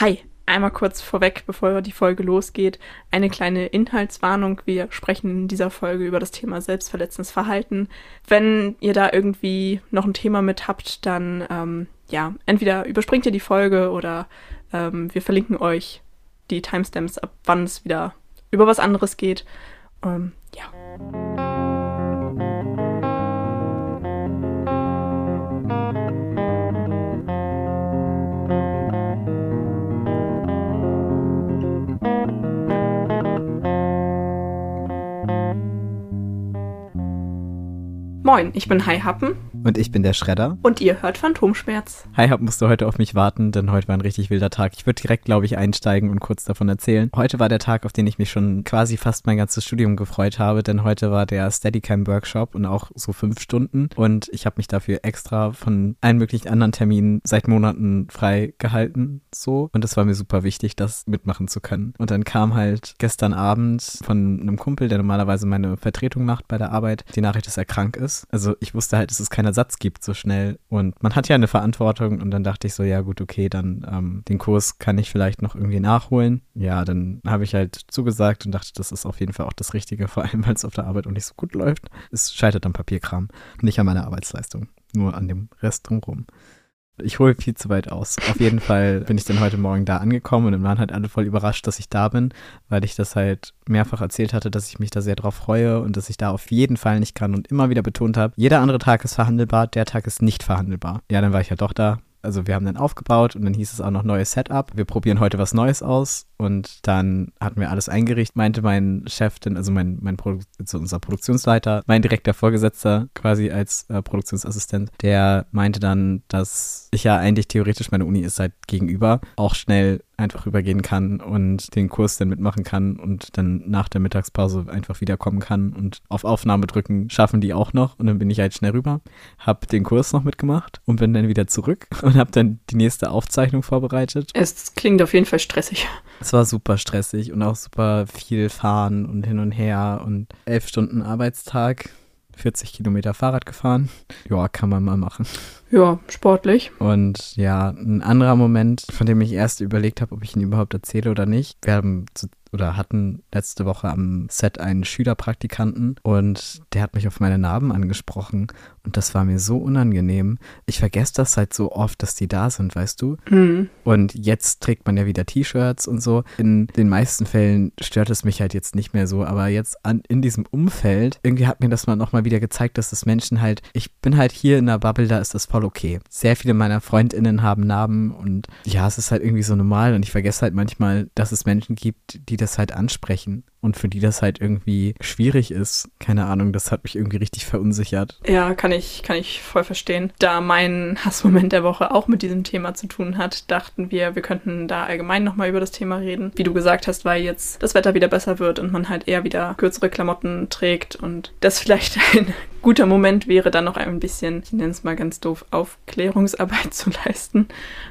Hi, einmal kurz vorweg, bevor die Folge losgeht, eine kleine Inhaltswarnung. Wir sprechen in dieser Folge über das Thema selbstverletzendes Verhalten. Wenn ihr da irgendwie noch ein Thema mit habt, dann ähm, ja, entweder überspringt ihr die Folge oder ähm, wir verlinken euch die Timestamps, ab wann es wieder über was anderes geht. Ähm, ja. Moin, ich bin Hai Happen. Und ich bin der Schredder. Und ihr hört Phantomschmerz. Hai Happen musste heute auf mich warten, denn heute war ein richtig wilder Tag. Ich würde direkt, glaube ich, einsteigen und kurz davon erzählen. Heute war der Tag, auf den ich mich schon quasi fast mein ganzes Studium gefreut habe, denn heute war der Steadicam-Workshop und auch so fünf Stunden. Und ich habe mich dafür extra von allen möglichen anderen Terminen seit Monaten frei gehalten. So. Und es war mir super wichtig, das mitmachen zu können. Und dann kam halt gestern Abend von einem Kumpel, der normalerweise meine Vertretung macht bei der Arbeit, die Nachricht, dass er krank ist. Also ich wusste halt, dass es keinen Ersatz gibt so schnell. Und man hat ja eine Verantwortung und dann dachte ich so, ja gut, okay, dann ähm, den Kurs kann ich vielleicht noch irgendwie nachholen. Ja, dann habe ich halt zugesagt und dachte, das ist auf jeden Fall auch das Richtige, vor allem weil es auf der Arbeit auch nicht so gut läuft. Es scheitert am Papierkram, nicht an meiner Arbeitsleistung, nur an dem Rest drumherum ich hole viel zu weit aus. Auf jeden Fall bin ich dann heute Morgen da angekommen und dann waren halt alle voll überrascht, dass ich da bin, weil ich das halt mehrfach erzählt hatte, dass ich mich da sehr drauf freue und dass ich da auf jeden Fall nicht kann und immer wieder betont habe, jeder andere Tag ist verhandelbar, der Tag ist nicht verhandelbar. Ja, dann war ich ja doch da, also wir haben dann aufgebaut und dann hieß es auch noch neues Setup. Wir probieren heute was Neues aus und dann hatten wir alles eingerichtet, meinte mein Chef, denn, also mein, mein Produ also unser Produktionsleiter, mein direkter Vorgesetzter quasi als äh, Produktionsassistent, der meinte dann, dass ich ja eigentlich theoretisch meine Uni ist halt gegenüber, auch schnell einfach rübergehen kann und den Kurs dann mitmachen kann und dann nach der Mittagspause einfach wiederkommen kann und auf Aufnahme drücken schaffen die auch noch und dann bin ich halt schnell rüber, hab den Kurs noch mitgemacht und bin dann wieder zurück und hab dann die nächste Aufzeichnung vorbereitet. Es klingt auf jeden Fall stressig. Es war super stressig und auch super viel fahren und hin und her und elf Stunden Arbeitstag 40 Kilometer Fahrrad gefahren. Ja, kann man mal machen. Ja, sportlich. Und ja, ein anderer Moment, von dem ich erst überlegt habe, ob ich ihn überhaupt erzähle oder nicht. Wir haben zu oder hatten letzte Woche am Set einen Schülerpraktikanten und der hat mich auf meine Narben angesprochen und das war mir so unangenehm. Ich vergesse das halt so oft, dass die da sind, weißt du? Mhm. Und jetzt trägt man ja wieder T-Shirts und so. In den meisten Fällen stört es mich halt jetzt nicht mehr so, aber jetzt an, in diesem Umfeld, irgendwie hat mir das mal nochmal wieder gezeigt, dass das Menschen halt, ich bin halt hier in der Bubble, da ist das voll okay. Sehr viele meiner FreundInnen haben Narben und ja, es ist halt irgendwie so normal und ich vergesse halt manchmal, dass es Menschen gibt, die das halt ansprechen und für die das halt irgendwie schwierig ist. Keine Ahnung, das hat mich irgendwie richtig verunsichert. Ja, kann ich, kann ich voll verstehen. Da mein Hassmoment der Woche auch mit diesem Thema zu tun hat, dachten wir, wir könnten da allgemein nochmal über das Thema reden. Wie du gesagt hast, weil jetzt das Wetter wieder besser wird und man halt eher wieder kürzere Klamotten trägt und das vielleicht ein guter Moment wäre, dann noch ein bisschen, ich nenne es mal ganz doof, Aufklärungsarbeit zu leisten,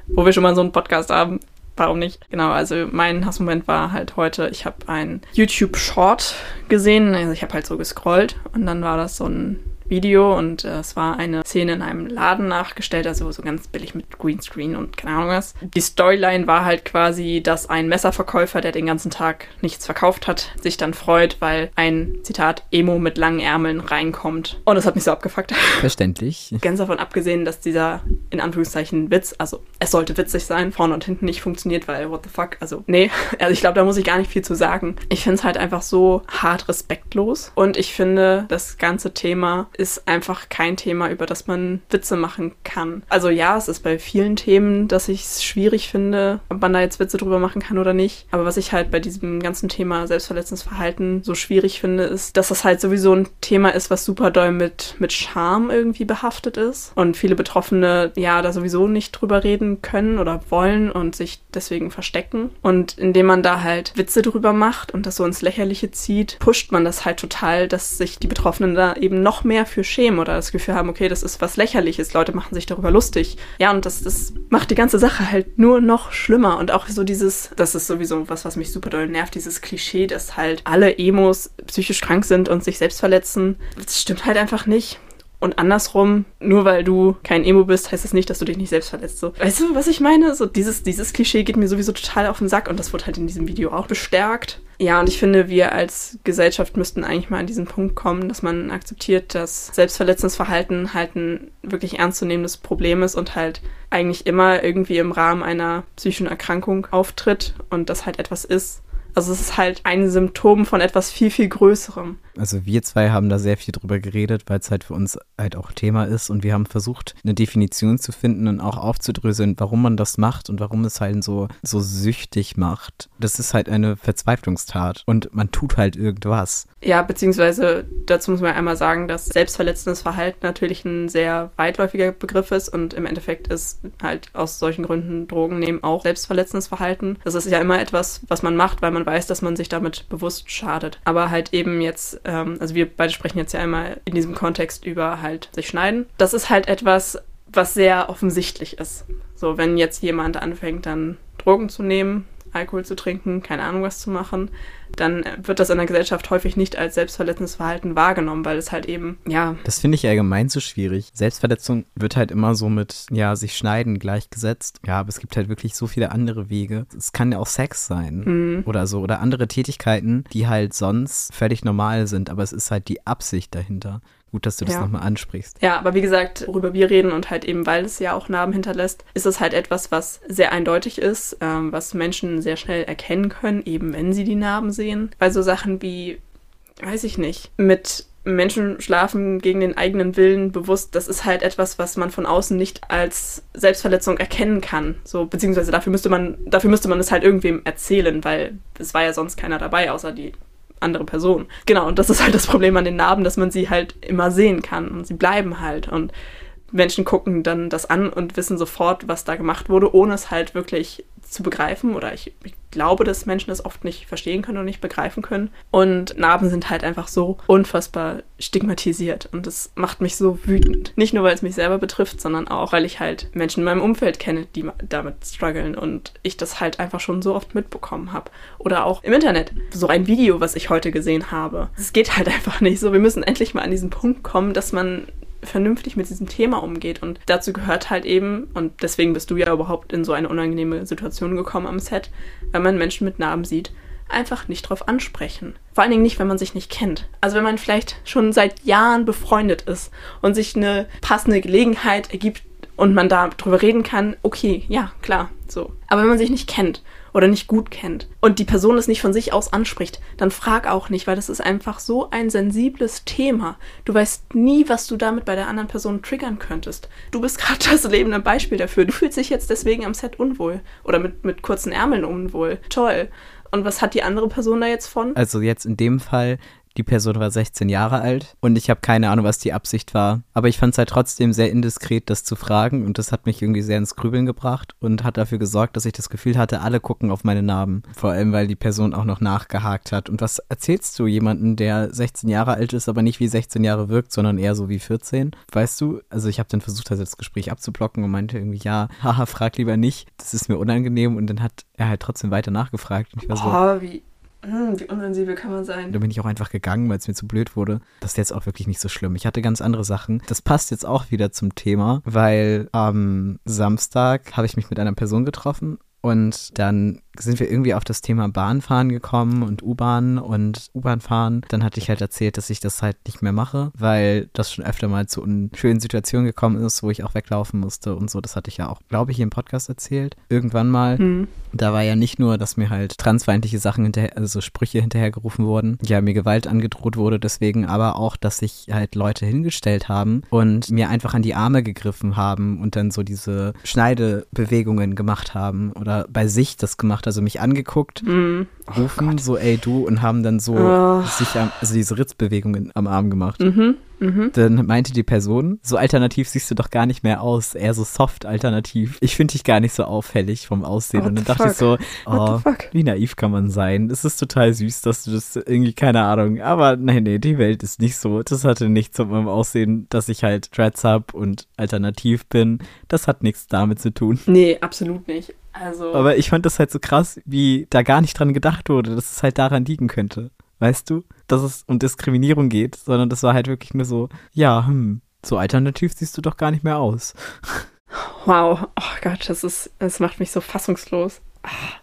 wo wir schon mal so einen Podcast haben warum nicht? Genau, also mein Hassmoment war halt heute, ich habe ein YouTube-Short gesehen, also ich habe halt so gescrollt und dann war das so ein Video und äh, es war eine Szene in einem Laden nachgestellt, also so ganz billig mit Greenscreen und keine Ahnung was. Die Storyline war halt quasi, dass ein Messerverkäufer, der den ganzen Tag nichts verkauft hat, sich dann freut, weil ein, Zitat, Emo mit langen Ärmeln reinkommt. Und das hat mich so abgefuckt. Verständlich. Ganz davon abgesehen, dass dieser, in Anführungszeichen, Witz, also es sollte witzig sein, vorne und hinten nicht funktioniert, weil what the fuck, also nee, also ich glaube, da muss ich gar nicht viel zu sagen. Ich finde es halt einfach so hart respektlos und ich finde, das ganze Thema ist einfach kein Thema, über das man Witze machen kann. Also ja, es ist bei vielen Themen, dass ich es schwierig finde, ob man da jetzt Witze drüber machen kann oder nicht. Aber was ich halt bei diesem ganzen Thema selbstverletzendes Verhalten so schwierig finde, ist, dass das halt sowieso ein Thema ist, was super doll mit, mit Scham irgendwie behaftet ist. Und viele Betroffene ja da sowieso nicht drüber reden können oder wollen und sich deswegen verstecken. Und indem man da halt Witze drüber macht und das so ins Lächerliche zieht, pusht man das halt total, dass sich die Betroffenen da eben noch mehr für schämen oder das Gefühl haben, okay, das ist was Lächerliches, Leute machen sich darüber lustig. Ja, und das, das macht die ganze Sache halt nur noch schlimmer. Und auch so dieses, das ist sowieso was, was mich super doll nervt, dieses Klischee, dass halt alle Emos psychisch krank sind und sich selbst verletzen. Das stimmt halt einfach nicht. Und andersrum, nur weil du kein Emo bist, heißt das nicht, dass du dich nicht selbst verletzt. So, weißt du, was ich meine? So dieses, dieses Klischee geht mir sowieso total auf den Sack und das wird halt in diesem Video auch bestärkt. Ja, und ich finde, wir als Gesellschaft müssten eigentlich mal an diesen Punkt kommen, dass man akzeptiert, dass selbstverletzendes Verhalten halt ein wirklich ernstzunehmendes Problem ist und halt eigentlich immer irgendwie im Rahmen einer psychischen Erkrankung auftritt und das halt etwas ist, also es ist halt ein Symptom von etwas viel, viel Größerem. Also wir zwei haben da sehr viel drüber geredet, weil es halt für uns halt auch Thema ist und wir haben versucht, eine Definition zu finden und auch aufzudröseln, warum man das macht und warum es halt so, so süchtig macht. Das ist halt eine Verzweiflungstat und man tut halt irgendwas. Ja, beziehungsweise dazu muss man einmal sagen, dass selbstverletzendes Verhalten natürlich ein sehr weitläufiger Begriff ist und im Endeffekt ist halt aus solchen Gründen Drogen nehmen auch selbstverletzendes Verhalten. Das ist ja immer etwas, was man macht, weil man weiß, dass man sich damit bewusst schadet. Aber halt eben jetzt, ähm, also wir beide sprechen jetzt ja einmal in diesem Kontext über halt sich schneiden. Das ist halt etwas, was sehr offensichtlich ist. So, wenn jetzt jemand anfängt, dann Drogen zu nehmen, Alkohol zu trinken, keine Ahnung was zu machen, dann wird das in der Gesellschaft häufig nicht als selbstverletzendes Verhalten wahrgenommen, weil es halt eben, ja. Das finde ich allgemein so schwierig. Selbstverletzung wird halt immer so mit, ja, sich schneiden gleichgesetzt. Ja, aber es gibt halt wirklich so viele andere Wege. Es kann ja auch Sex sein mhm. oder so oder andere Tätigkeiten, die halt sonst völlig normal sind, aber es ist halt die Absicht dahinter. Gut, dass du das ja. nochmal ansprichst. Ja, aber wie gesagt, worüber wir reden und halt eben, weil es ja auch Narben hinterlässt, ist es halt etwas, was sehr eindeutig ist, ähm, was Menschen sehr schnell erkennen können, eben wenn sie die Narben sehen. Bei so Sachen wie, weiß ich nicht, mit Menschen schlafen gegen den eigenen Willen bewusst, das ist halt etwas, was man von außen nicht als Selbstverletzung erkennen kann. So, beziehungsweise dafür müsste man, dafür müsste man es halt irgendwem erzählen, weil es war ja sonst keiner dabei, außer die andere Person. Genau, und das ist halt das Problem an den Narben, dass man sie halt immer sehen kann und sie bleiben halt. Und Menschen gucken dann das an und wissen sofort, was da gemacht wurde, ohne es halt wirklich zu begreifen. Oder ich, ich glaube, dass Menschen das oft nicht verstehen können und nicht begreifen können. Und Narben sind halt einfach so unfassbar stigmatisiert. Und das macht mich so wütend. Nicht nur, weil es mich selber betrifft, sondern auch, weil ich halt Menschen in meinem Umfeld kenne, die damit strugglen und ich das halt einfach schon so oft mitbekommen habe. Oder auch im Internet. So ein Video, was ich heute gesehen habe. Es geht halt einfach nicht so. Wir müssen endlich mal an diesen Punkt kommen, dass man vernünftig mit diesem Thema umgeht. Und dazu gehört halt eben, und deswegen bist du ja überhaupt in so eine unangenehme Situation gekommen am Set, wenn man Menschen mit Narben sieht, einfach nicht drauf ansprechen. Vor allen Dingen nicht, wenn man sich nicht kennt. Also wenn man vielleicht schon seit Jahren befreundet ist und sich eine passende Gelegenheit ergibt und man da drüber reden kann, okay, ja, klar, so. Aber wenn man sich nicht kennt oder nicht gut kennt und die Person es nicht von sich aus anspricht, dann frag auch nicht, weil das ist einfach so ein sensibles Thema. Du weißt nie, was du damit bei der anderen Person triggern könntest. Du bist gerade das lebende Beispiel dafür. Du fühlst dich jetzt deswegen am Set unwohl oder mit, mit kurzen Ärmeln unwohl. Toll. Und was hat die andere Person da jetzt von? Also jetzt in dem Fall die Person war 16 Jahre alt und ich habe keine Ahnung, was die Absicht war. Aber ich fand es halt trotzdem sehr indiskret, das zu fragen und das hat mich irgendwie sehr ins Grübeln gebracht und hat dafür gesorgt, dass ich das Gefühl hatte, alle gucken auf meine Narben. Vor allem, weil die Person auch noch nachgehakt hat. Und was erzählst du jemanden, der 16 Jahre alt ist, aber nicht wie 16 Jahre wirkt, sondern eher so wie 14? Weißt du? Also ich habe dann versucht, das Gespräch abzublocken und meinte irgendwie, ja, haha, frag lieber nicht, das ist mir unangenehm und dann hat er halt trotzdem weiter nachgefragt. Und ich war so, oh, wie wie unsensibel kann man sein? Da bin ich auch einfach gegangen, weil es mir zu blöd wurde. Das ist jetzt auch wirklich nicht so schlimm. Ich hatte ganz andere Sachen. Das passt jetzt auch wieder zum Thema, weil am Samstag habe ich mich mit einer Person getroffen und dann sind wir irgendwie auf das Thema Bahnfahren gekommen und U-Bahn und U-Bahn fahren. Dann hatte ich halt erzählt, dass ich das halt nicht mehr mache, weil das schon öfter mal zu unschönen Situationen gekommen ist, wo ich auch weglaufen musste und so. Das hatte ich ja auch, glaube ich, im Podcast erzählt. Irgendwann mal. Mhm. Da war ja nicht nur, dass mir halt transfeindliche Sachen hinterher, also Sprüche hinterhergerufen wurden, ja, mir Gewalt angedroht wurde deswegen, aber auch, dass sich halt Leute hingestellt haben und mir einfach an die Arme gegriffen haben und dann so diese Schneidebewegungen gemacht haben oder bei sich das gemacht also mich angeguckt, mm. rufen oh so, ey du, und haben dann so oh. sich am, also diese Ritzbewegungen am Arm gemacht. Mhm. Mhm. Dann meinte die Person, so alternativ siehst du doch gar nicht mehr aus, eher so soft alternativ. Ich finde dich gar nicht so auffällig vom Aussehen. What und dann dachte fuck? ich so, oh, wie naiv kann man sein? Es ist total süß, dass du das irgendwie, keine Ahnung. Aber nein, nee, die Welt ist nicht so. Das hatte nichts mit meinem Aussehen, dass ich halt Dreads hab und alternativ bin. Das hat nichts damit zu tun. Nee, absolut nicht. Also. Aber ich fand das halt so krass, wie da gar nicht dran gedacht wurde, dass es halt daran liegen könnte. Weißt du? Dass es um Diskriminierung geht, sondern das war halt wirklich nur so, ja, hm, So alternativ siehst du doch gar nicht mehr aus. Wow, oh Gott, das ist, das macht mich so fassungslos.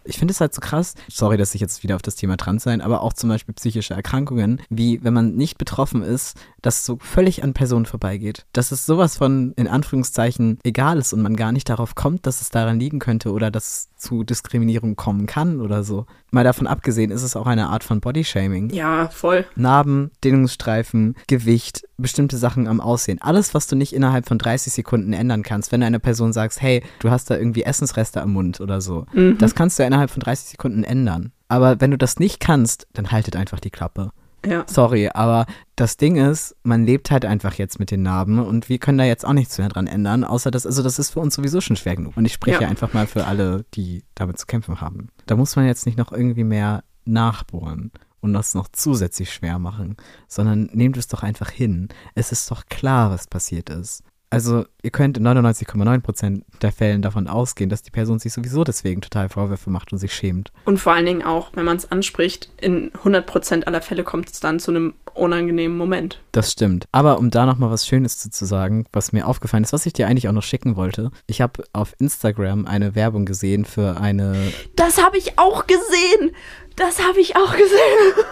Ich finde es halt so krass, sorry, dass ich jetzt wieder auf das Thema trans sein, aber auch zum Beispiel psychische Erkrankungen, wie wenn man nicht betroffen ist, dass es so völlig an Personen vorbeigeht. Dass es sowas von, in Anführungszeichen, egal ist und man gar nicht darauf kommt, dass es daran liegen könnte oder dass es zu Diskriminierung kommen kann oder so. Mal davon abgesehen ist es auch eine Art von Bodyshaming. Ja, voll. Narben, Dehnungsstreifen, Gewicht, bestimmte Sachen am Aussehen. Alles, was du nicht innerhalb von 30 Sekunden ändern kannst. Wenn du einer Person sagst, hey, du hast da irgendwie Essensreste am Mund oder so. Mhm. Das kannst du ja innerhalb von 30 Sekunden ändern. Aber wenn du das nicht kannst, dann haltet einfach die Klappe. Ja. Sorry, aber das Ding ist, man lebt halt einfach jetzt mit den Narben und wir können da jetzt auch nichts mehr dran ändern, außer dass, also das ist für uns sowieso schon schwer genug. Und ich spreche Ja. einfach mal für alle, die damit zu kämpfen haben. Da muss man jetzt nicht noch irgendwie mehr nachbohren und das noch zusätzlich schwer machen, sondern nehmt es doch einfach hin. Es ist doch klar, was passiert ist. Also, ihr könnt in 99,9% der Fällen davon ausgehen, dass die Person sich sowieso deswegen total Vorwürfe macht und sich schämt. Und vor allen Dingen auch, wenn man es anspricht, in 100% aller Fälle kommt es dann zu einem unangenehmen Moment. Das stimmt. Aber um da nochmal was Schönes zu, zu sagen, was mir aufgefallen ist, was ich dir eigentlich auch noch schicken wollte. Ich habe auf Instagram eine Werbung gesehen für eine. Das habe ich auch gesehen. Das habe ich auch gesehen.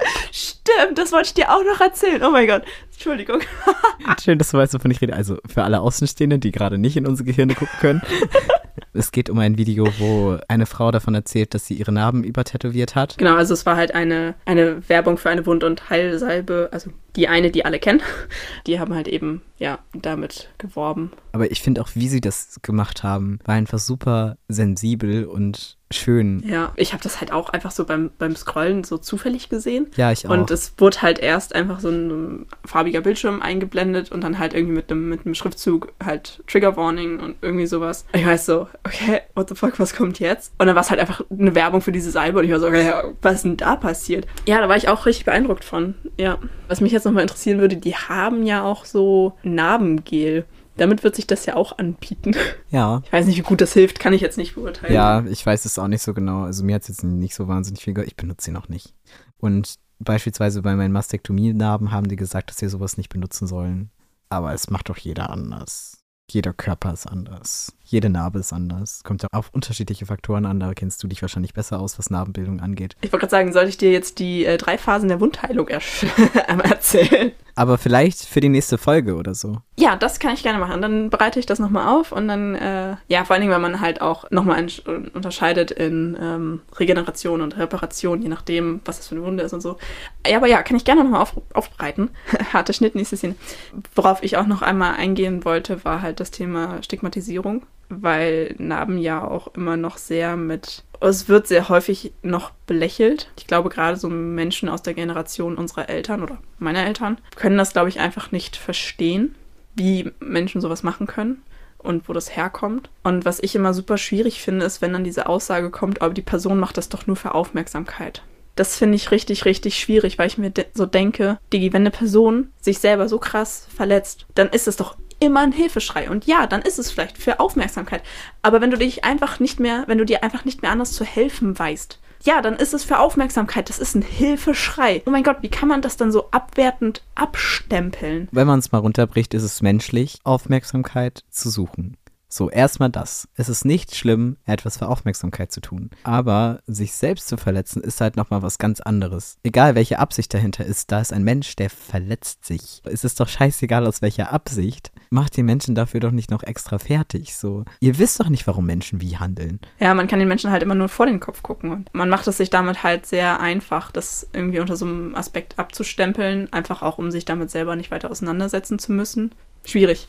Stimmt, das wollte ich dir auch noch erzählen. Oh mein Gott. Entschuldigung. Schön, dass du weißt, wovon ich rede. Also für alle Außenstehenden, die gerade nicht in unsere Gehirne gucken können. es geht um ein Video, wo eine Frau davon erzählt, dass sie ihre Narben übertätowiert hat. Genau, also es war halt eine, eine Werbung für eine Wund- und Heilsalbe. Also die eine, die alle kennen. Die haben halt eben, ja, damit geworben. Aber ich finde auch, wie sie das gemacht haben, war einfach super sensibel und schön. Ja, ich habe das halt auch einfach so beim, beim Scrollen so zufällig gesehen. Ja, ich auch. Und es wurde halt erst einfach so ein farbiger Bildschirm eingeblendet und dann halt irgendwie mit einem, mit einem Schriftzug halt Trigger Warning und irgendwie sowas. Ich weiß so, okay, what the fuck, was kommt jetzt? Und dann war es halt einfach eine Werbung für diese Salbe und ich war so, okay, was ist denn da passiert? Ja, da war ich auch richtig beeindruckt von. Ja. Was mich jetzt nochmal interessieren würde, die haben ja auch so Narbengel. Damit wird sich das ja auch anbieten. ja. Ich weiß nicht, wie gut das hilft, kann ich jetzt nicht beurteilen. Ja, ich weiß es auch nicht so genau. Also mir hat es jetzt nicht so wahnsinnig viel gehört. Ich benutze ihn auch nicht. Und beispielsweise bei meinen Mastektomie-Narben haben die gesagt, dass wir sowas nicht benutzen sollen. Aber es macht doch jeder anders. Jeder Körper ist anders. Jede Narbe ist anders. Kommt ja auf unterschiedliche Faktoren an. Da kennst du dich wahrscheinlich besser aus, was Narbenbildung angeht. Ich wollte gerade sagen, sollte ich dir jetzt die äh, drei Phasen der Wundheilung einmal erzählen? Aber vielleicht für die nächste Folge oder so. Ja, das kann ich gerne machen. Dann bereite ich das nochmal auf und dann, äh, ja, vor allen Dingen, weil man halt auch nochmal unterscheidet in ähm, Regeneration und Reparation, je nachdem, was das für eine Wunde ist und so. Ja, aber ja, kann ich gerne nochmal auf, aufbereiten. Harte Schnitt, nächste Szene. Worauf ich auch noch einmal eingehen wollte, war halt das Thema Stigmatisierung, weil Narben ja auch immer noch sehr mit es wird sehr häufig noch belächelt. Ich glaube, gerade so Menschen aus der Generation unserer Eltern oder meiner Eltern können das, glaube ich, einfach nicht verstehen, wie Menschen sowas machen können und wo das herkommt. Und was ich immer super schwierig finde, ist, wenn dann diese Aussage kommt, aber die Person macht das doch nur für Aufmerksamkeit. Das finde ich richtig, richtig schwierig, weil ich mir de so denke, Digi, wenn eine Person sich selber so krass verletzt, dann ist es doch immer ein Hilfeschrei. Und ja, dann ist es vielleicht für Aufmerksamkeit. Aber wenn du dich einfach nicht mehr, wenn du dir einfach nicht mehr anders zu helfen weißt, ja, dann ist es für Aufmerksamkeit. Das ist ein Hilfeschrei. Oh mein Gott, wie kann man das dann so abwertend abstempeln? Wenn man es mal runterbricht, ist es menschlich, Aufmerksamkeit zu suchen. So, erstmal das. Es ist nicht schlimm, etwas für Aufmerksamkeit zu tun. Aber sich selbst zu verletzen ist halt nochmal was ganz anderes. Egal welche Absicht dahinter ist, da ist ein Mensch, der verletzt sich. Es ist doch scheißegal aus welcher Absicht. Macht die Menschen dafür doch nicht noch extra fertig. So, ihr wisst doch nicht, warum Menschen wie handeln. Ja, man kann den Menschen halt immer nur vor den Kopf gucken. Und man macht es sich damit halt sehr einfach, das irgendwie unter so einem Aspekt abzustempeln, einfach auch, um sich damit selber nicht weiter auseinandersetzen zu müssen. Schwierig.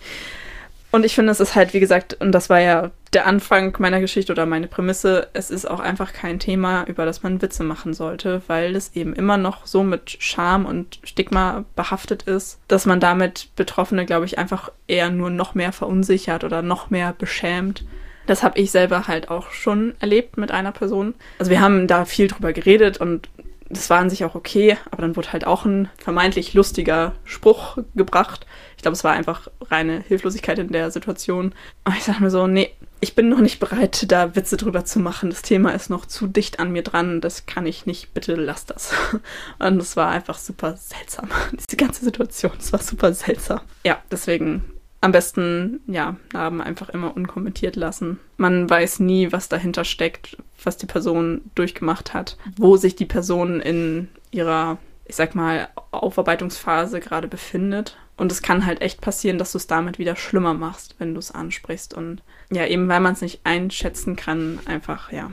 Und ich finde, es ist halt, wie gesagt, und das war ja der Anfang meiner Geschichte oder meine Prämisse, es ist auch einfach kein Thema, über das man Witze machen sollte, weil es eben immer noch so mit Scham und Stigma behaftet ist, dass man damit Betroffene, glaube ich, einfach eher nur noch mehr verunsichert oder noch mehr beschämt. Das habe ich selber halt auch schon erlebt mit einer Person. Also wir haben da viel drüber geredet und das war an sich auch okay, aber dann wurde halt auch ein vermeintlich lustiger Spruch gebracht. Ich glaube, es war einfach reine Hilflosigkeit in der Situation. Und ich dachte mir so, nee, ich bin noch nicht bereit, da Witze drüber zu machen. Das Thema ist noch zu dicht an mir dran. Das kann ich nicht. Bitte lass das. Und es war einfach super seltsam. Diese ganze Situation, es war super seltsam. Ja, deswegen am besten, ja, Narben einfach immer unkommentiert lassen. Man weiß nie, was dahinter steckt, was die Person durchgemacht hat, wo sich die Person in ihrer, ich sag mal, Aufarbeitungsphase gerade befindet. Und es kann halt echt passieren, dass du es damit wieder schlimmer machst, wenn du es ansprichst. Und ja, eben weil man es nicht einschätzen kann, einfach, ja.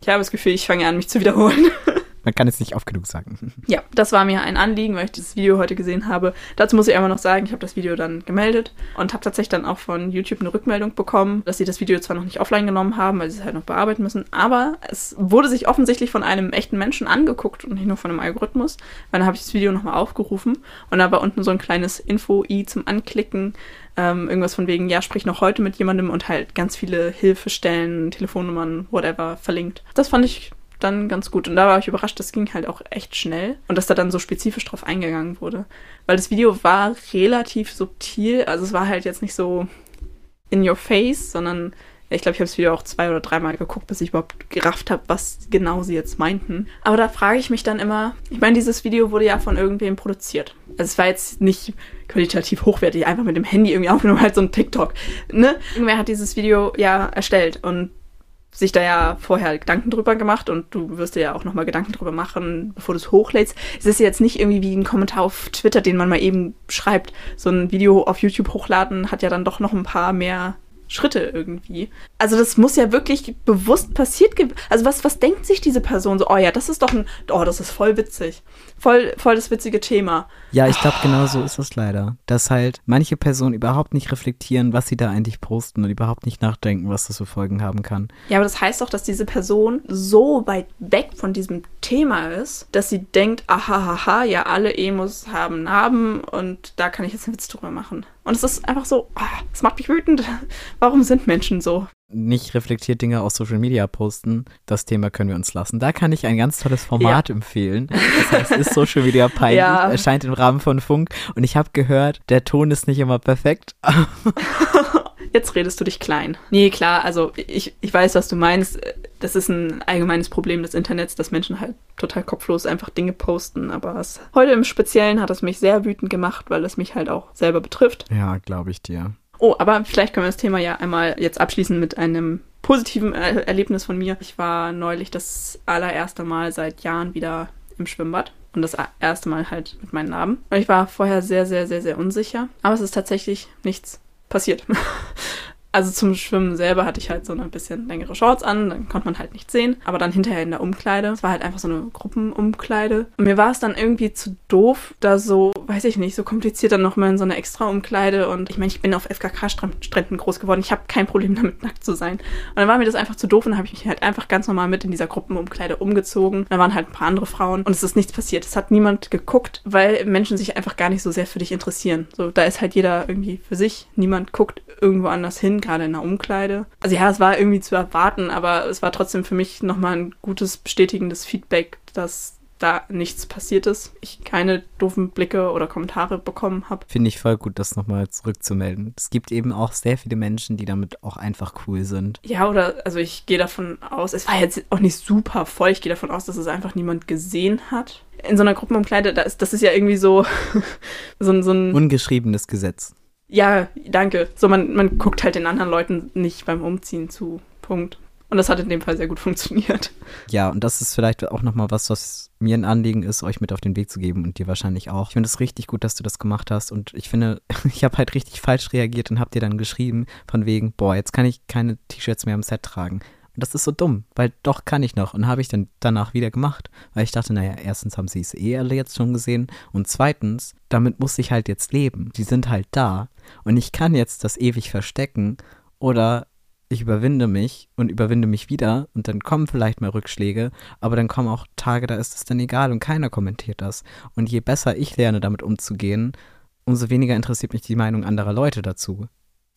Ich habe das Gefühl, ich fange an, mich zu wiederholen. Man kann es nicht oft genug sagen. Ja, das war mir ein Anliegen, weil ich dieses Video heute gesehen habe. Dazu muss ich einfach noch sagen, ich habe das Video dann gemeldet und habe tatsächlich dann auch von YouTube eine Rückmeldung bekommen, dass sie das Video zwar noch nicht offline genommen haben, weil sie es halt noch bearbeiten müssen, aber es wurde sich offensichtlich von einem echten Menschen angeguckt und nicht nur von einem Algorithmus. Weil dann habe ich das Video nochmal aufgerufen und da war unten so ein kleines Info-i zum Anklicken. Ähm, irgendwas von wegen, ja, sprich noch heute mit jemandem und halt ganz viele Hilfestellen, Telefonnummern, whatever verlinkt. Das fand ich dann ganz gut. Und da war ich überrascht, das ging halt auch echt schnell und dass da dann so spezifisch drauf eingegangen wurde. Weil das Video war relativ subtil, also es war halt jetzt nicht so in your face, sondern ich glaube, ich habe das Video auch zwei oder dreimal geguckt, bis ich überhaupt gerafft habe, was genau sie jetzt meinten. Aber da frage ich mich dann immer, ich meine, dieses Video wurde ja von irgendwem produziert. Also es war jetzt nicht qualitativ hochwertig, einfach mit dem Handy irgendwie aufgenommen, halt so ein TikTok. Ne? Irgendwer hat dieses Video ja erstellt und sich da ja vorher Gedanken drüber gemacht und du wirst dir ja auch nochmal Gedanken drüber machen, bevor du es hochlädst. Es ist jetzt nicht irgendwie wie ein Kommentar auf Twitter, den man mal eben schreibt. So ein Video auf YouTube hochladen hat ja dann doch noch ein paar mehr Schritte irgendwie. Also das muss ja wirklich bewusst passiert. Also was, was denkt sich diese Person so? Oh ja, das ist doch ein, oh, das ist voll witzig. Voll, voll das witzige Thema. Ja, ich glaube, genau so ist es leider. Dass halt manche Personen überhaupt nicht reflektieren, was sie da eigentlich posten und überhaupt nicht nachdenken, was das für Folgen haben kann. Ja, aber das heißt doch, dass diese Person so weit weg von diesem Thema ist, dass sie denkt, aha, haha, ja, alle Emos haben Narben und da kann ich jetzt einen Witz drüber machen. Und es ist einfach so, es oh, macht mich wütend. Warum sind Menschen so? Nicht reflektiert Dinge aus Social Media posten, das Thema können wir uns lassen. Da kann ich ein ganz tolles Format ja. empfehlen. Das heißt, ist Social Media peinlich, ja. erscheint im Rahmen von Funk. Und ich habe gehört, der Ton ist nicht immer perfekt. Jetzt redest du dich klein. Nee, klar, also ich, ich weiß, was du meinst. Das ist ein allgemeines Problem des Internets, dass Menschen halt total kopflos einfach Dinge posten. Aber es, heute im Speziellen hat es mich sehr wütend gemacht, weil es mich halt auch selber betrifft. Ja, glaube ich dir. Oh, aber vielleicht können wir das Thema ja einmal jetzt abschließen mit einem positiven er Erlebnis von mir. Ich war neulich das allererste Mal seit Jahren wieder im Schwimmbad. Und das erste Mal halt mit meinen Narben. Und ich war vorher sehr, sehr, sehr, sehr unsicher. Aber es ist tatsächlich nichts passiert. Also zum Schwimmen selber hatte ich halt so eine bisschen längere Shorts an, dann konnte man halt nicht sehen. Aber dann hinterher in der Umkleide, es war halt einfach so eine Gruppenumkleide. Und mir war es dann irgendwie zu doof, da so, weiß ich nicht, so kompliziert dann nochmal in so eine extra Umkleide. Und ich meine, ich bin auf FKK-Stränden groß geworden. Ich habe kein Problem damit, nackt zu sein. Und dann war mir das einfach zu doof und habe ich mich halt einfach ganz normal mit in dieser Gruppenumkleide umgezogen. Da waren halt ein paar andere Frauen und es ist nichts passiert. Es hat niemand geguckt, weil Menschen sich einfach gar nicht so sehr für dich interessieren. So, da ist halt jeder irgendwie für sich. Niemand guckt irgendwo anders hin gerade in der Umkleide. Also ja, es war irgendwie zu erwarten, aber es war trotzdem für mich nochmal ein gutes, bestätigendes Feedback, dass da nichts passiert ist. Ich keine doofen Blicke oder Kommentare bekommen habe. Finde ich voll gut, das nochmal zurückzumelden. Es gibt eben auch sehr viele Menschen, die damit auch einfach cool sind. Ja, oder also ich gehe davon aus, es war jetzt auch nicht super voll. Ich gehe davon aus, dass es einfach niemand gesehen hat. In so einer Gruppenumkleide, das, das ist ja irgendwie so, so, so ein. Ungeschriebenes Gesetz. Ja, danke. So, man, man guckt halt den anderen Leuten nicht beim Umziehen zu. Punkt. Und das hat in dem Fall sehr gut funktioniert. Ja, und das ist vielleicht auch nochmal was, was mir ein Anliegen ist, euch mit auf den Weg zu geben und dir wahrscheinlich auch. Ich finde es richtig gut, dass du das gemacht hast und ich finde, ich habe halt richtig falsch reagiert und habe dir dann geschrieben von wegen, boah, jetzt kann ich keine T-Shirts mehr im Set tragen. Und das ist so dumm, weil doch kann ich noch. Und habe ich dann danach wieder gemacht, weil ich dachte, naja, erstens haben sie es eh alle jetzt schon gesehen und zweitens, damit muss ich halt jetzt leben. Die sind halt da und ich kann jetzt das ewig verstecken oder ich überwinde mich und überwinde mich wieder und dann kommen vielleicht mal Rückschläge, aber dann kommen auch Tage, da ist es dann egal und keiner kommentiert das. Und je besser ich lerne, damit umzugehen, umso weniger interessiert mich die Meinung anderer Leute dazu.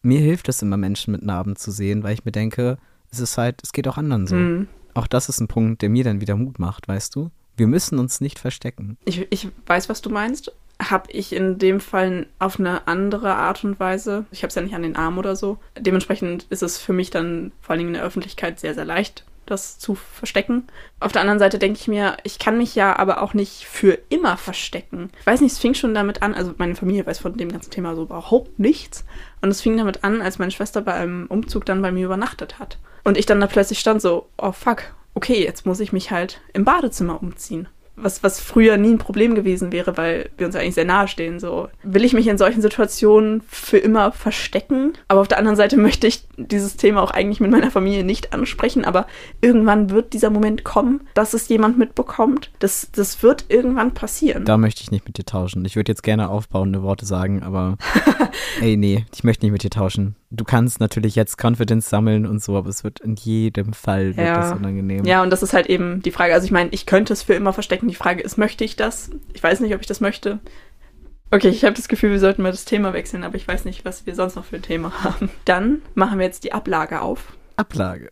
Mir hilft es immer, Menschen mit Narben zu sehen, weil ich mir denke, es ist halt, es geht auch anderen so. Mhm. Auch das ist ein Punkt, der mir dann wieder Mut macht, weißt du? Wir müssen uns nicht verstecken. Ich, ich weiß, was du meinst, habe ich in dem Fall auf eine andere Art und Weise. Ich habe es ja nicht an den Arm oder so. Dementsprechend ist es für mich dann vor allen Dingen in der Öffentlichkeit sehr, sehr leicht, das zu verstecken. Auf der anderen Seite denke ich mir, ich kann mich ja aber auch nicht für immer verstecken. Ich weiß nicht, es fing schon damit an, also meine Familie weiß von dem ganzen Thema so überhaupt nichts. Und es fing damit an, als meine Schwester bei einem Umzug dann bei mir übernachtet hat. Und ich dann da plötzlich stand so, oh fuck, okay, jetzt muss ich mich halt im Badezimmer umziehen was, was früher nie ein Problem gewesen wäre, weil wir uns eigentlich sehr nahe stehen. So will ich mich in solchen Situationen für immer verstecken, aber auf der anderen Seite möchte ich dieses Thema auch eigentlich mit meiner Familie nicht ansprechen, aber irgendwann wird dieser Moment kommen, dass es jemand mitbekommt. Das, das wird irgendwann passieren. Da möchte ich nicht mit dir tauschen. Ich würde jetzt gerne aufbauende Worte sagen, aber ey, nee, ich möchte nicht mit dir tauschen. Du kannst natürlich jetzt Confidence sammeln und so, aber es wird in jedem Fall wird Ja. das unangenehm. Ja, und das ist halt eben die Frage. Also ich meine, ich könnte es für immer verstecken. Die Frage ist, möchte ich das? Ich weiß nicht, ob ich das möchte. Okay, ich habe das Gefühl, wir sollten mal das Thema wechseln, aber ich weiß nicht, was wir sonst noch für ein Thema haben. Dann machen wir jetzt die Ablage auf. Ablage.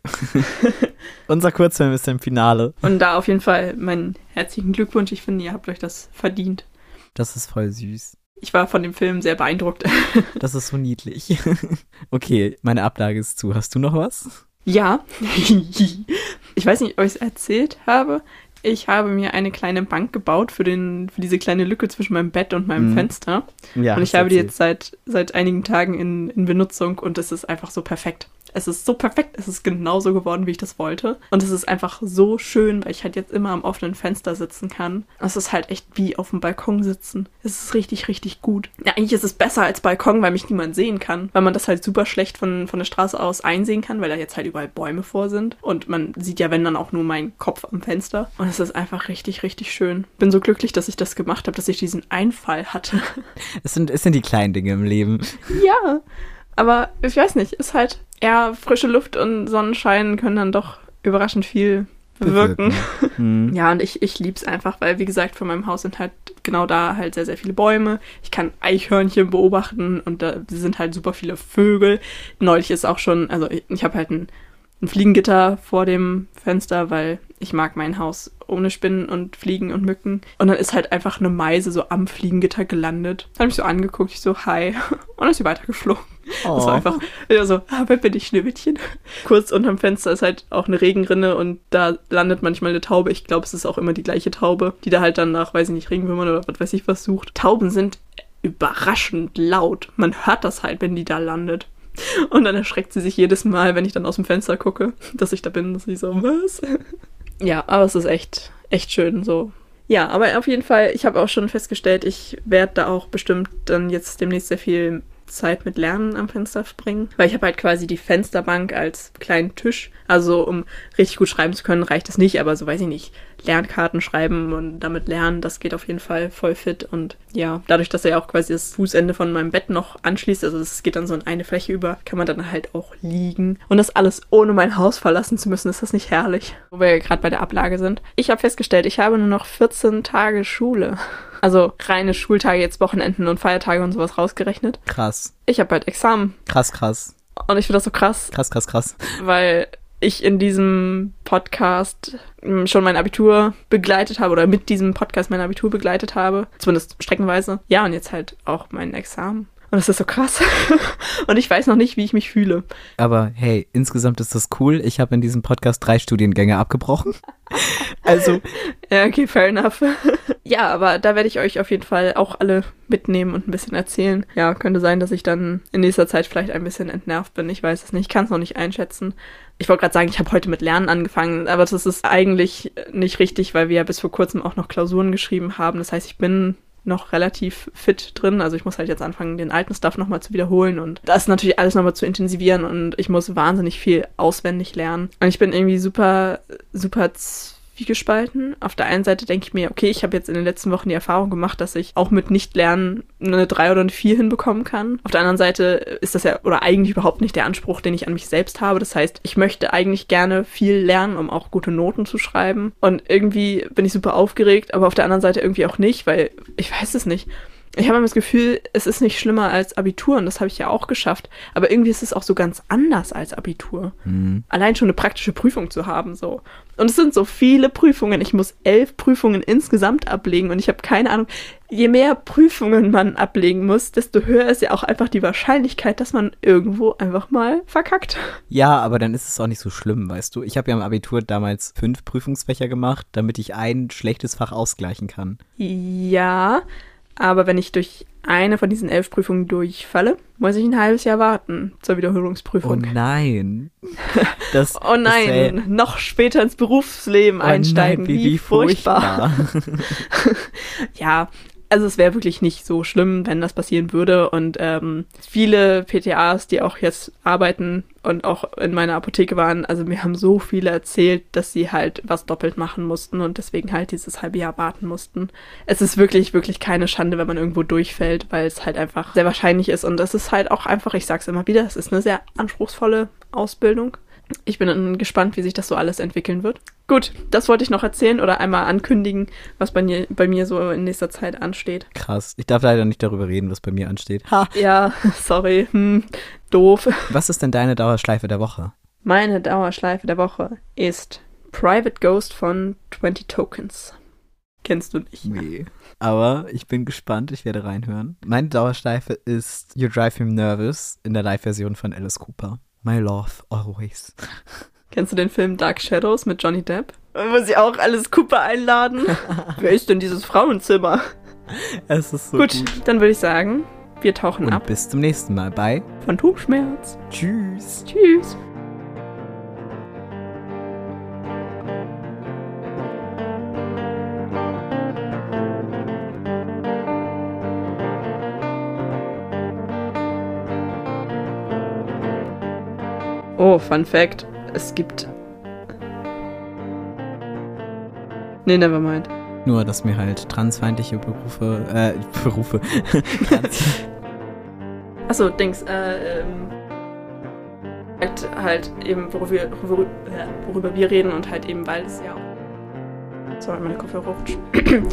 Unser Kurzfilm ist im Finale. Und da auf jeden Fall meinen herzlichen Glückwunsch. Ich finde, ihr habt euch das verdient. Das ist voll süß. Ich war von dem Film sehr beeindruckt. Das ist so niedlich. Okay, meine Ablage ist zu. Hast du noch was? Ja. ich weiß nicht, ob ich es erzählt habe. Ich habe mir eine kleine Bank gebaut für, den, für diese kleine Lücke zwischen meinem Bett und meinem Mhm. Fenster. Ja. und ich habe die jetzt seit, seit einigen Tagen in, in Benutzung und es ist einfach so perfekt. Es ist so perfekt, es ist genauso geworden, wie ich das wollte. Und es ist einfach so schön, weil ich halt jetzt immer am offenen Fenster sitzen kann. Es ist halt echt wie auf dem Balkon sitzen. Es ist richtig, richtig gut. Ja, eigentlich ist es besser als Balkon, weil mich niemand sehen kann. Weil man das halt super schlecht von, von der Straße aus einsehen kann, weil da jetzt halt überall Bäume vor sind. Und man sieht ja, wenn dann auch nur meinen Kopf am Fenster. Und es ist einfach richtig, richtig schön. Bin so glücklich, dass ich das gemacht habe, dass ich diesen Einfall hatte. Es sind, es sind die kleinen Dinge im Leben. Ja, aber ich weiß nicht, ist halt eher frische Luft und Sonnenschein können dann doch überraschend viel bewirken. Hm. Ja, und ich, ich lieb's einfach, weil, wie gesagt, vor meinem Haus sind halt genau da halt sehr, sehr viele Bäume. Ich kann Eichhörnchen beobachten und da sind halt super viele Vögel. Neulich ist auch schon, also ich, ich habe halt ein, ein Fliegengitter vor dem Fenster, weil ich mag mein Haus ohne Spinnen und Fliegen und Mücken. Und dann ist halt einfach eine Meise so am Fliegengitter gelandet. Hat mich so angeguckt, ich so, hi. Und dann ist sie weitergeflogen. Das Oh. war einfach ja, so, ah, wer bin ich, Schneewittchen? Kurz unterm Fenster ist halt auch eine Regenrinne und da landet manchmal eine Taube. Ich glaube, es ist auch immer die gleiche Taube, die da halt dann nach, weiß ich nicht, Regenwürmern oder was weiß ich was sucht. Tauben sind überraschend laut. Man hört das halt, wenn die da landet. Und dann erschreckt sie sich jedes Mal, wenn ich dann aus dem Fenster gucke, dass ich da bin, dass ich so, was? Ja, aber es ist echt, echt schön so. Ja, aber auf jeden Fall, ich habe auch schon festgestellt, ich werde da auch bestimmt dann jetzt demnächst sehr viel Zeit mit Lernen am Fenster verbringen, weil ich habe halt quasi die Fensterbank als kleinen Tisch. Also um richtig gut schreiben zu können, reicht es nicht, aber so weiß ich nicht, Lernkarten schreiben und damit lernen, das geht auf jeden Fall voll fit. Und ja, dadurch, dass er ja auch quasi das Fußende von meinem Bett noch anschließt, also es geht dann so in eine Fläche über, kann man dann halt auch liegen. Und das alles ohne mein Haus verlassen zu müssen, ist das nicht herrlich? Wo wir gerade bei der Ablage sind. Ich habe festgestellt, ich habe nur noch 14 Tage Schule. Also reine Schultage, jetzt Wochenenden und Feiertage und sowas rausgerechnet. Krass. Ich habe bald Examen. Krass, krass. Und ich finde das so krass, Krass, krass, krass. weil ich in diesem Podcast mm, schon mein Abitur begleitet habe oder mit diesem Podcast mein Abitur begleitet habe. Zumindest streckenweise. Ja, und jetzt halt auch mein Examen. Und das ist so krass. und ich weiß noch nicht, wie ich mich fühle. Aber hey, insgesamt ist das cool. Ich habe in diesem Podcast drei Studiengänge abgebrochen. Also, Ja, okay, fair enough. ja, aber da werde ich euch auf jeden Fall auch alle mitnehmen und ein bisschen erzählen. Ja, könnte sein, dass ich dann in nächster Zeit vielleicht ein bisschen entnervt bin. Ich weiß es nicht. Ich kann es noch nicht einschätzen. Ich wollte gerade sagen, ich habe heute mit Lernen angefangen, aber das ist eigentlich nicht richtig, weil wir ja bis vor kurzem auch noch Klausuren geschrieben haben. Das heißt, ich bin noch relativ fit drin. Also ich muss halt jetzt anfangen, den alten Stuff nochmal zu wiederholen und das natürlich alles nochmal zu intensivieren und ich muss wahnsinnig viel auswendig lernen. Und ich bin irgendwie super, super zwiegespalten. Auf der einen Seite denke ich mir, okay, ich habe jetzt in den letzten Wochen die Erfahrung gemacht, dass ich auch mit Nicht-Lernen eine 3 oder eine 4 hinbekommen kann. Auf der anderen Seite ist das ja, oder eigentlich überhaupt nicht der Anspruch, den ich an mich selbst habe. Das heißt, ich möchte eigentlich gerne viel lernen, um auch gute Noten zu schreiben. Und irgendwie bin ich super aufgeregt, aber auf der anderen Seite irgendwie auch nicht, weil ich weiß es nicht. Ich habe immer das Gefühl, es ist nicht schlimmer als Abitur und das habe ich ja auch geschafft. Aber irgendwie ist es auch so ganz anders als Abitur. Mhm. Allein schon eine praktische Prüfung zu haben, so. Und es sind so viele Prüfungen. Ich muss elf Prüfungen insgesamt ablegen und ich habe keine Ahnung. Je mehr Prüfungen man ablegen muss, desto höher ist ja auch einfach die Wahrscheinlichkeit, dass man irgendwo einfach mal verkackt. Ja, aber dann ist es auch nicht so schlimm, weißt du. Ich habe ja im Abitur damals fünf Prüfungsfächer gemacht, damit ich ein schlechtes Fach ausgleichen kann. Ja, aber wenn ich durch eine von diesen elf Prüfungen durchfalle, muss ich ein halbes Jahr warten zur Oh Wiederholungsprüfung. nein. Das, Oh nein, das noch später ins Berufsleben Oh einsteigen. nein, wie, furchtbar. Ja, also es wäre wirklich nicht so schlimm, wenn das passieren würde. Und ähm, viele PTAs, die auch jetzt arbeiten und auch in meiner Apotheke waren, also mir haben so viele erzählt, dass sie halt was doppelt machen mussten und deswegen halt dieses halbe Jahr warten mussten. Es ist wirklich, wirklich keine Schande, wenn man irgendwo durchfällt, weil es halt einfach sehr wahrscheinlich ist. Und es ist halt auch einfach, ich sag's immer wieder, es ist eine sehr anspruchsvolle Ausbildung. Ich bin gespannt, wie sich das so alles entwickeln wird. Gut, das wollte ich noch erzählen oder einmal ankündigen, was bei mir, bei mir so in nächster Zeit ansteht. Krass. Ich darf leider nicht darüber reden, was bei mir ansteht. Ha. Ja, sorry, hm, doof. Was ist denn deine Dauerschleife der Woche? Meine Dauerschleife der Woche ist Private Ghost von 20 Tokens. Kennst du nicht? Nee. Aber ich bin gespannt, ich werde reinhören. Meine Dauerschleife ist You Drive Me Nervous in der Live-Version von Alice Cooper. My love, always. Kennst du den Film Dark Shadows mit Johnny Depp? Muss ich auch Alice Cooper einladen? Wer ist denn dieses Frauenzimmer? Es ist so gut, gut. dann würde ich sagen, wir tauchen Und ab. bis zum nächsten Mal bei Phantomschmerz. Tschüss. Tschüss. Oh, Fun Fact. Es gibt. Nee, nevermind. Nur, dass mir halt transfeindliche Berufe, äh, Berufe, Trans Achso, Dings, äh, ähm. Halt, halt eben, worüber, wir- worüber, worüber wir reden und halt eben, weil es ja auch. Sorry, meine Kopfhörer rutschen. ähm,